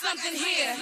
something here.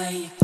away.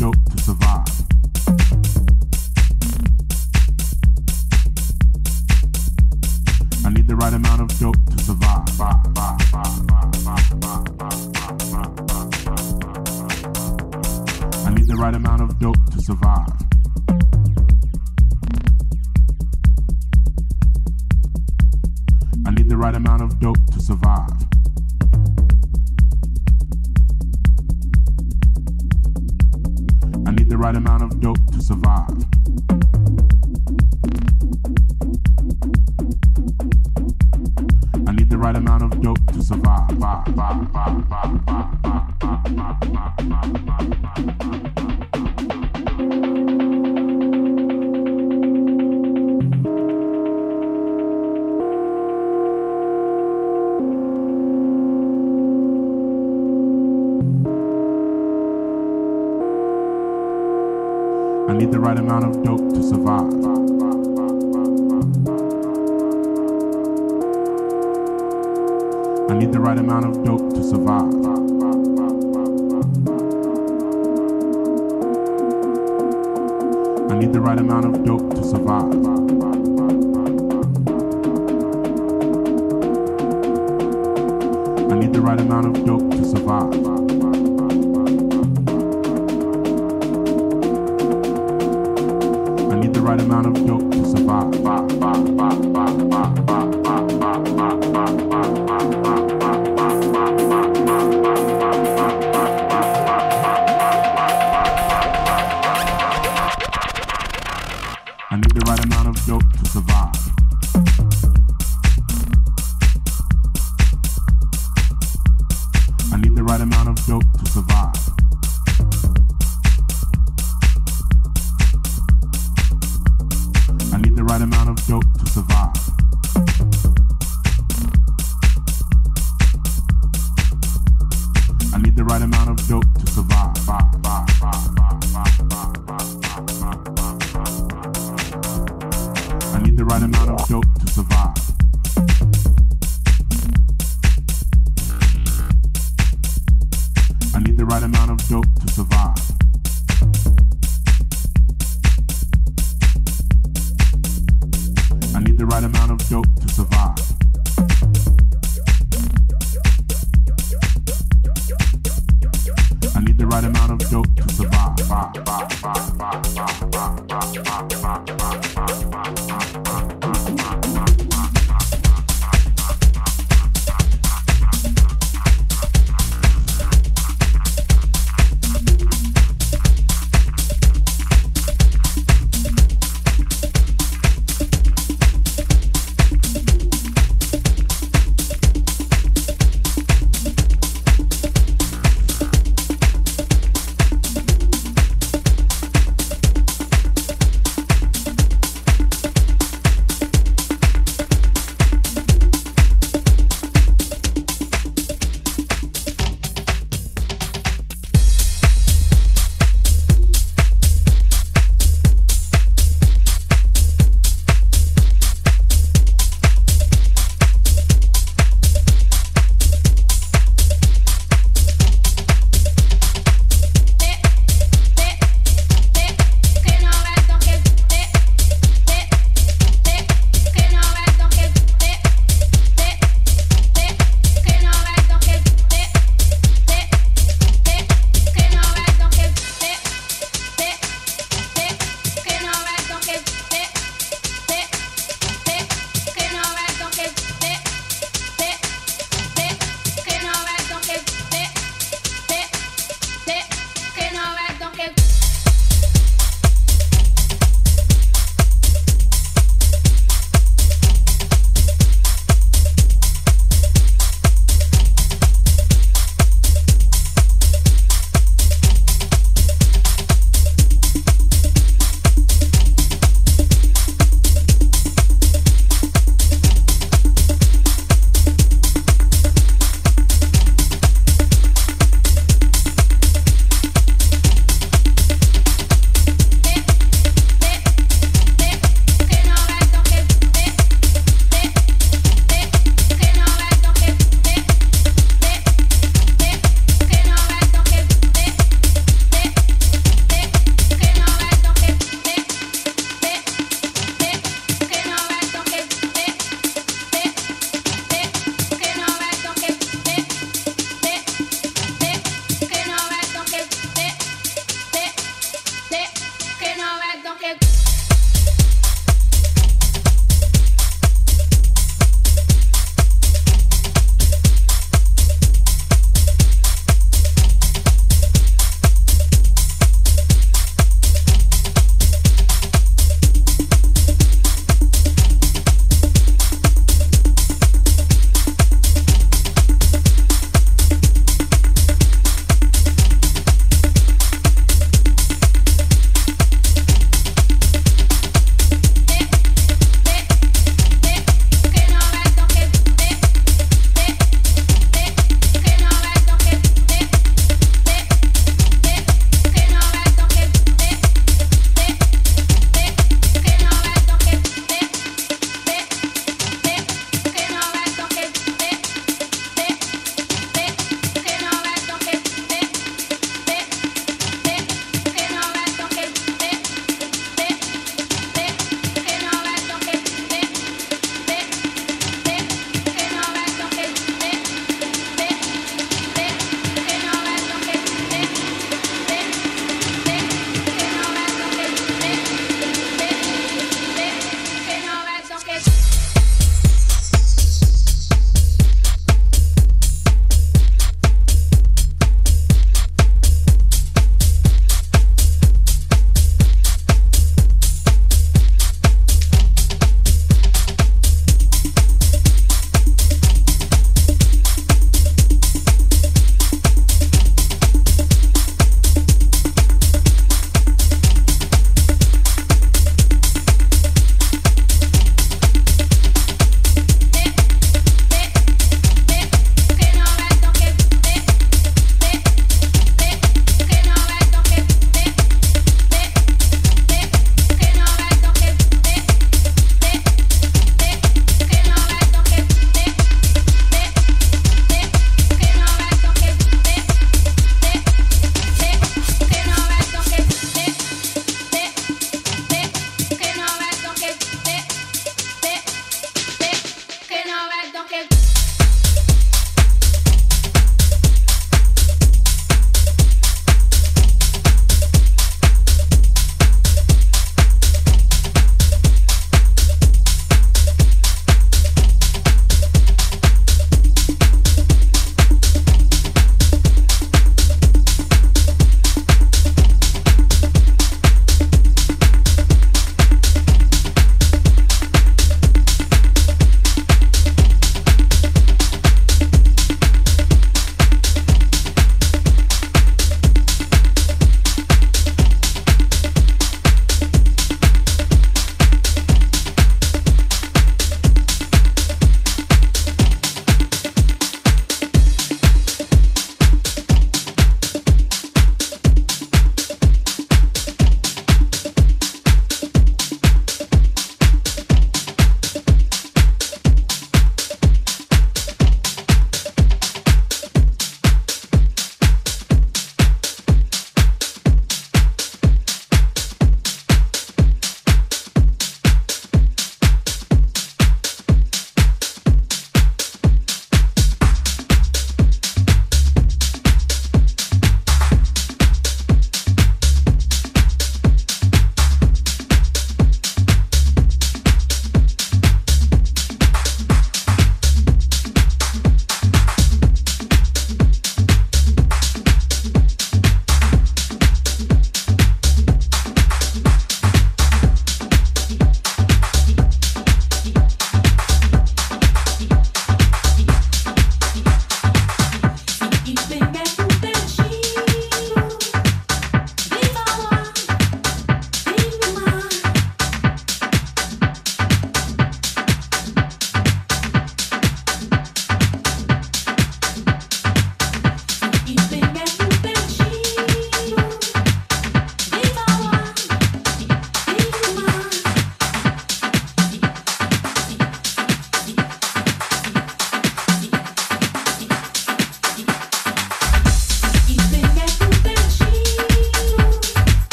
dope to survive. need the right amount of dope to survive. I need the right amount of dope to survive. I need the right amount of dope to survive. I need the right amount of dope to survive.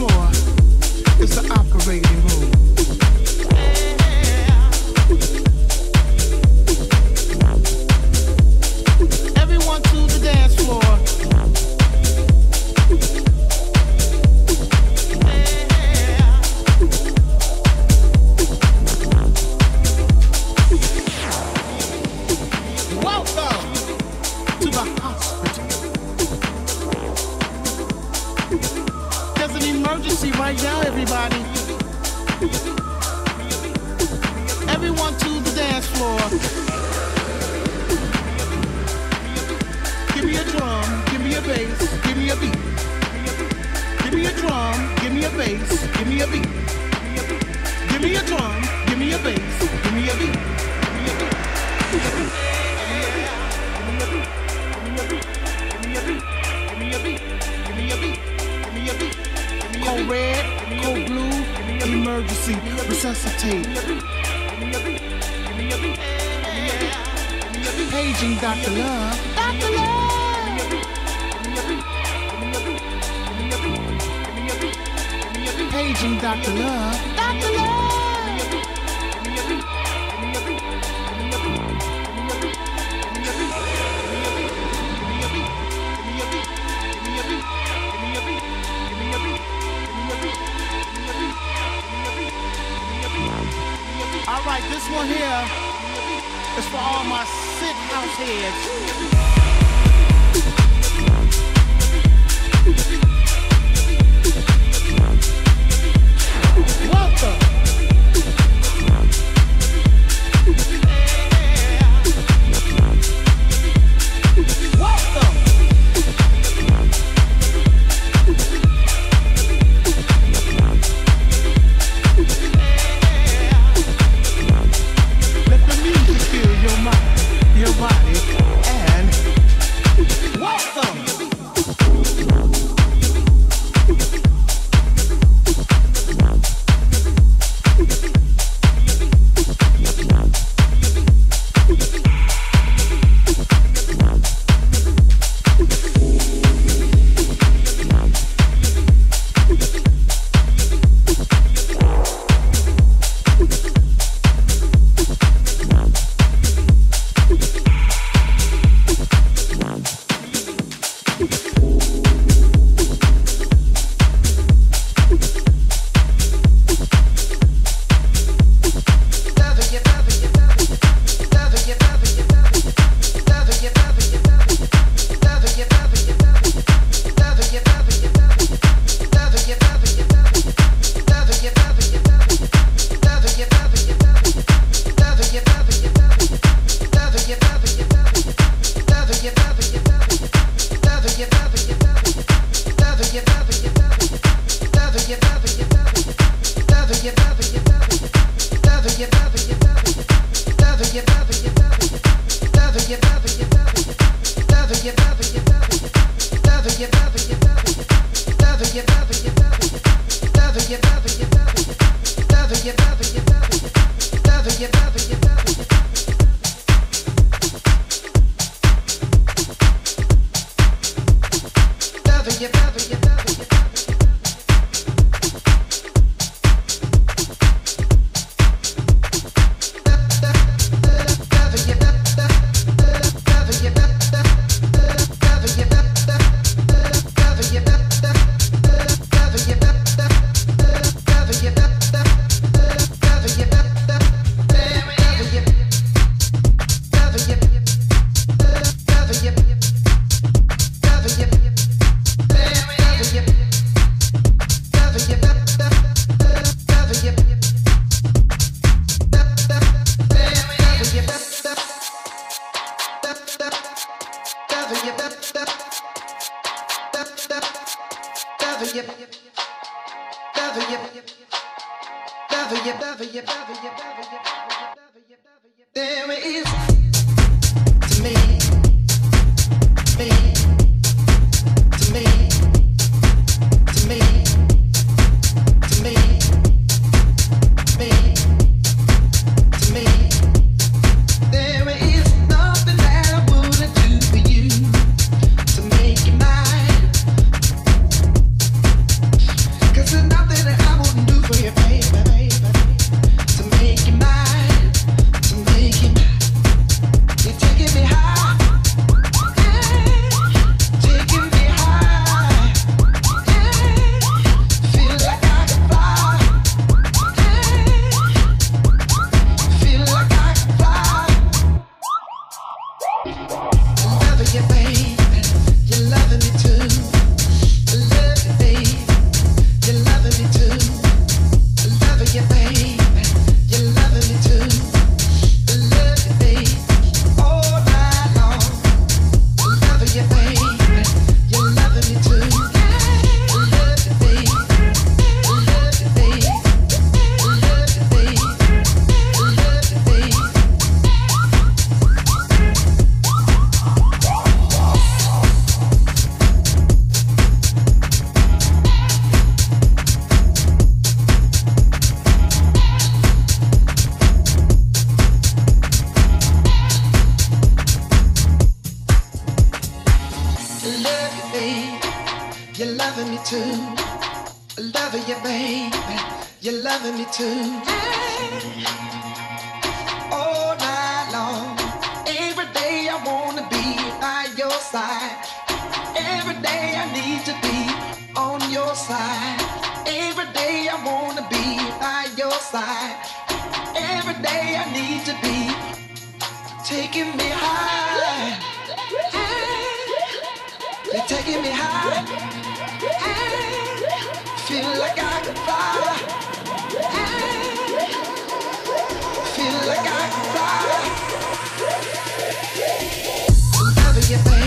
Your operating and loving you, baby. You're loving me too. All night long, every day I wanna be by your side. Every day I need to be on your side. Every day I wanna be by your side. Every day I need to be taking me high. You're taking me high feel like I can fly. Cover your face.